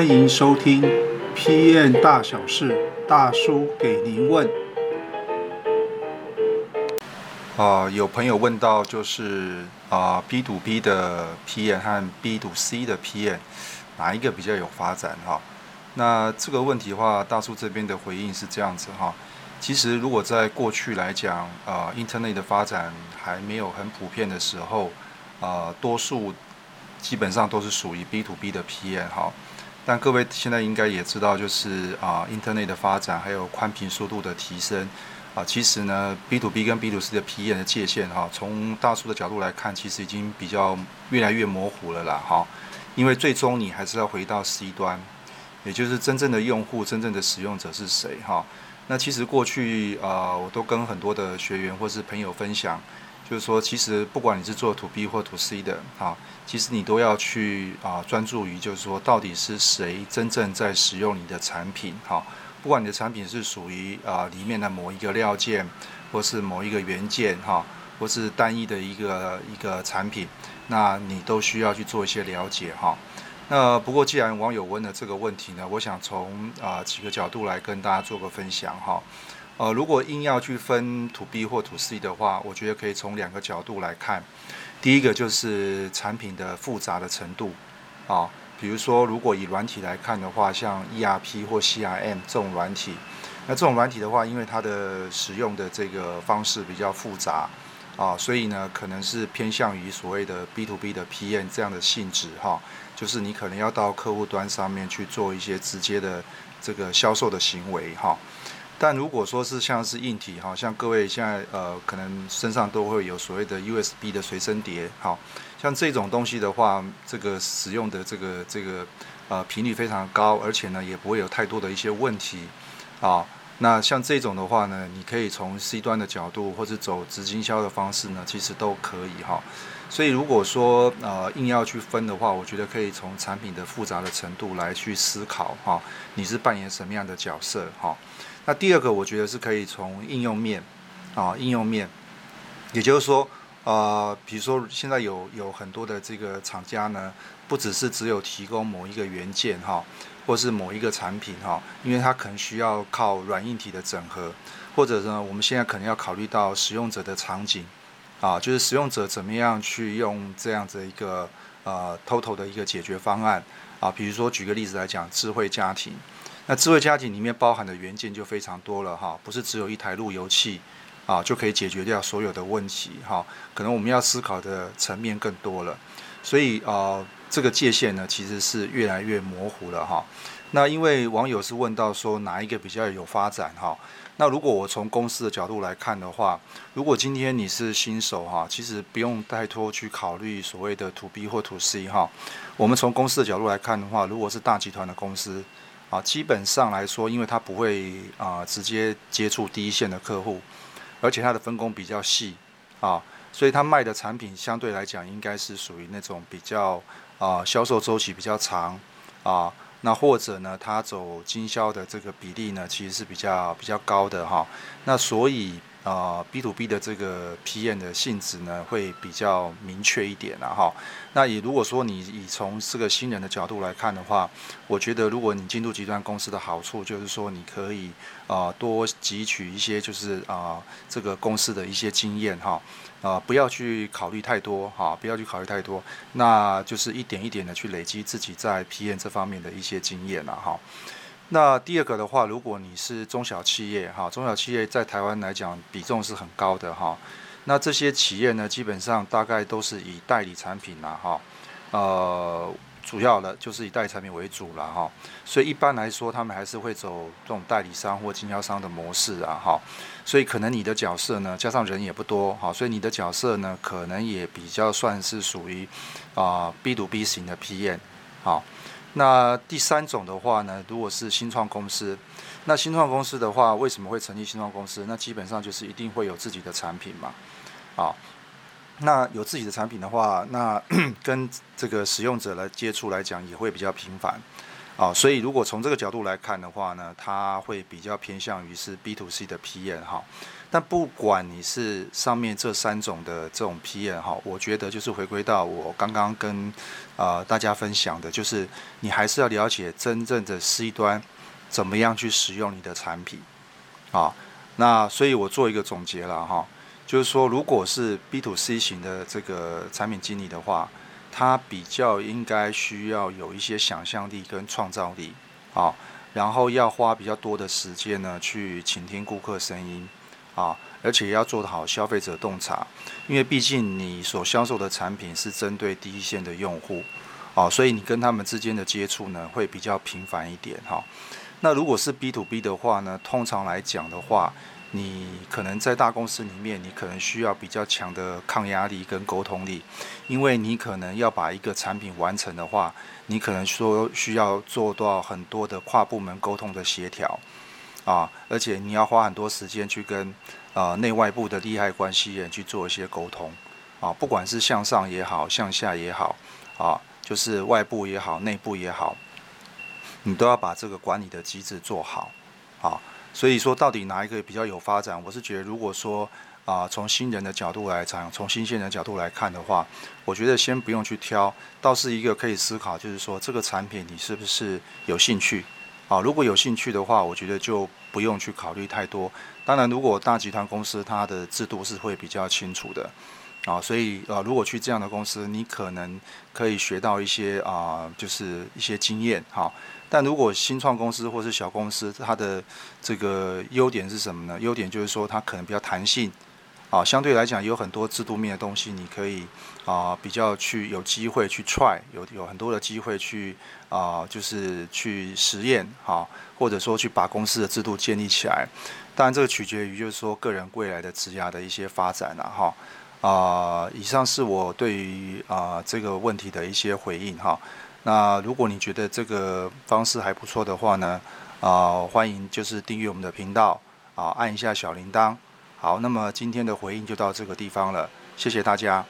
欢迎收听《PM 大小事》，大叔给您问。啊、有朋友问到，就是啊、，B to B 的 PM 和 B to C 的 PM，哪一个比较有发展？哈，那这个问题的话，大叔这边的回应是这样子哈。其实，如果在过去来讲，啊、呃，Internet 的发展还没有很普遍的时候，啊、多数基本上都是属于 B to B 的 PM 哈。但各位现在应该也知道，就是啊、呃，Internet 的发展还有宽频速度的提升。啊，其实呢，B to B 跟 B to C 的 PM 的界限哈，从大叔的角度来看，其实已经比较越来越模糊了啦哈。因为最终你还是要回到 C 端，也就是真正的用户、真正的使用者是谁哈。那其实过去啊，我都跟很多的学员或是朋友分享，就是说，其实不管你是做 To B 或 To C 的哈，其实你都要去啊专注于，就是说，到底是谁真正在使用你的产品哈。不管你的产品是属于啊里面的某一个料件，或是某一个元件哈，或是单一的一个一个产品，那你都需要去做一些了解哈。那不过既然网友问了这个问题呢，我想从啊几个角度来跟大家做个分享哈。呃，如果硬要去分 To B 或 To C 的话，我觉得可以从两个角度来看。第一个就是产品的复杂的程度啊。比如说，如果以软体来看的话，像 ERP 或 CRM 这种软体，那这种软体的话，因为它的使用的这个方式比较复杂啊，所以呢，可能是偏向于所谓的 B to B 的 PM 这样的性质哈，就是你可能要到客户端上面去做一些直接的这个销售的行为哈。但如果说是像是硬体哈，像各位现在呃，可能身上都会有所谓的 USB 的随身碟哈。像这种东西的话，这个使用的这个这个呃频率非常高，而且呢也不会有太多的一些问题啊。那像这种的话呢，你可以从 C 端的角度，或者走直经销的方式呢，其实都可以哈。所以如果说呃硬要去分的话，我觉得可以从产品的复杂的程度来去思考哈，你是扮演什么样的角色哈。那第二个，我觉得是可以从应用面啊，应用面，也就是说。呃，比如说现在有有很多的这个厂家呢，不只是只有提供某一个元件哈，或是某一个产品哈，因为它可能需要靠软硬体的整合，或者呢，我们现在可能要考虑到使用者的场景，啊，就是使用者怎么样去用这样子一个呃 total 的一个解决方案啊，比如说举个例子来讲，智慧家庭，那智慧家庭里面包含的元件就非常多了哈，不是只有一台路由器。啊，就可以解决掉所有的问题哈。可能我们要思考的层面更多了，所以啊，这个界限呢，其实是越来越模糊了哈。那因为网友是问到说哪一个比较有发展哈？那如果我从公司的角度来看的话，如果今天你是新手哈，其实不用太多去考虑所谓的 To B 或 To C 哈。我们从公司的角度来看的话，如果是大集团的公司啊，基本上来说，因为他不会啊直接接触第一线的客户。而且他的分工比较细，啊，所以他卖的产品相对来讲应该是属于那种比较啊销售周期比较长，啊，那或者呢，他走经销的这个比例呢，其实是比较比较高的哈，那所以。啊，B to B 的这个 PM 的性质呢，会比较明确一点了哈。那也如果说你以从这个新人的角度来看的话，我觉得如果你进入集团公司的好处就是说，你可以啊多汲取一些就是啊这个公司的一些经验哈啊，不要去考虑太多哈，不要去考虑太多，那就是一点一点的去累积自己在 PM 这方面的一些经验了哈。那第二个的话，如果你是中小企业哈，中小企业在台湾来讲比重是很高的哈。那这些企业呢，基本上大概都是以代理产品啦哈，呃，主要的就是以代理产品为主了哈。所以一般来说，他们还是会走这种代理商或经销商的模式啊哈。所以可能你的角色呢，加上人也不多哈，所以你的角色呢，可能也比较算是属于啊 B to B 型的 PM 好。那第三种的话呢，如果是新创公司，那新创公司的话，为什么会成立新创公司？那基本上就是一定会有自己的产品嘛，啊，那有自己的产品的话，那 跟这个使用者来接触来讲也会比较频繁，啊，所以如果从这个角度来看的话呢，它会比较偏向于是 B to C 的 PM 哈。但不管你是上面这三种的这种 PM 哈，我觉得就是回归到我刚刚跟呃大家分享的，就是你还是要了解真正的 C 端怎么样去使用你的产品啊。那所以我做一个总结了哈，就是说如果是 B to C 型的这个产品经理的话。他比较应该需要有一些想象力跟创造力，啊，然后要花比较多的时间呢去倾听顾客声音，啊，而且要做好消费者洞察，因为毕竟你所销售的产品是针对第一线的用户，啊，所以你跟他们之间的接触呢会比较频繁一点，哈。那如果是 B to B 的话呢，通常来讲的话。你可能在大公司里面，你可能需要比较强的抗压力跟沟通力，因为你可能要把一个产品完成的话，你可能说需要做到很多的跨部门沟通的协调，啊，而且你要花很多时间去跟呃内外部的利害关系人去做一些沟通，啊，不管是向上也好，向下也好，啊，就是外部也好，内部也好，你都要把这个管理的机制做好，啊。所以说，到底哪一个比较有发展？我是觉得，如果说啊，从新人的角度来讲，从新鲜人的角度来看的话，我觉得先不用去挑，倒是一个可以思考，就是说这个产品你是不是有兴趣？啊，如果有兴趣的话，我觉得就不用去考虑太多。当然，如果大集团公司它的制度是会比较清楚的。啊，所以啊，如果去这样的公司，你可能可以学到一些啊，就是一些经验哈。但如果新创公司或是小公司，它的这个优点是什么呢？优点就是说它可能比较弹性，啊，相对来讲有很多制度面的东西，你可以啊比较去有机会去 try，有有很多的机会去啊，就是去实验哈，或者说去把公司的制度建立起来。当然这个取决于就是说个人未来的职涯的一些发展了哈。啊、以上是我对于啊、这个问题的一些回应哈。那如果你觉得这个方式还不错的话呢，啊、欢迎就是订阅我们的频道啊，按一下小铃铛。好，那么今天的回应就到这个地方了，谢谢大家。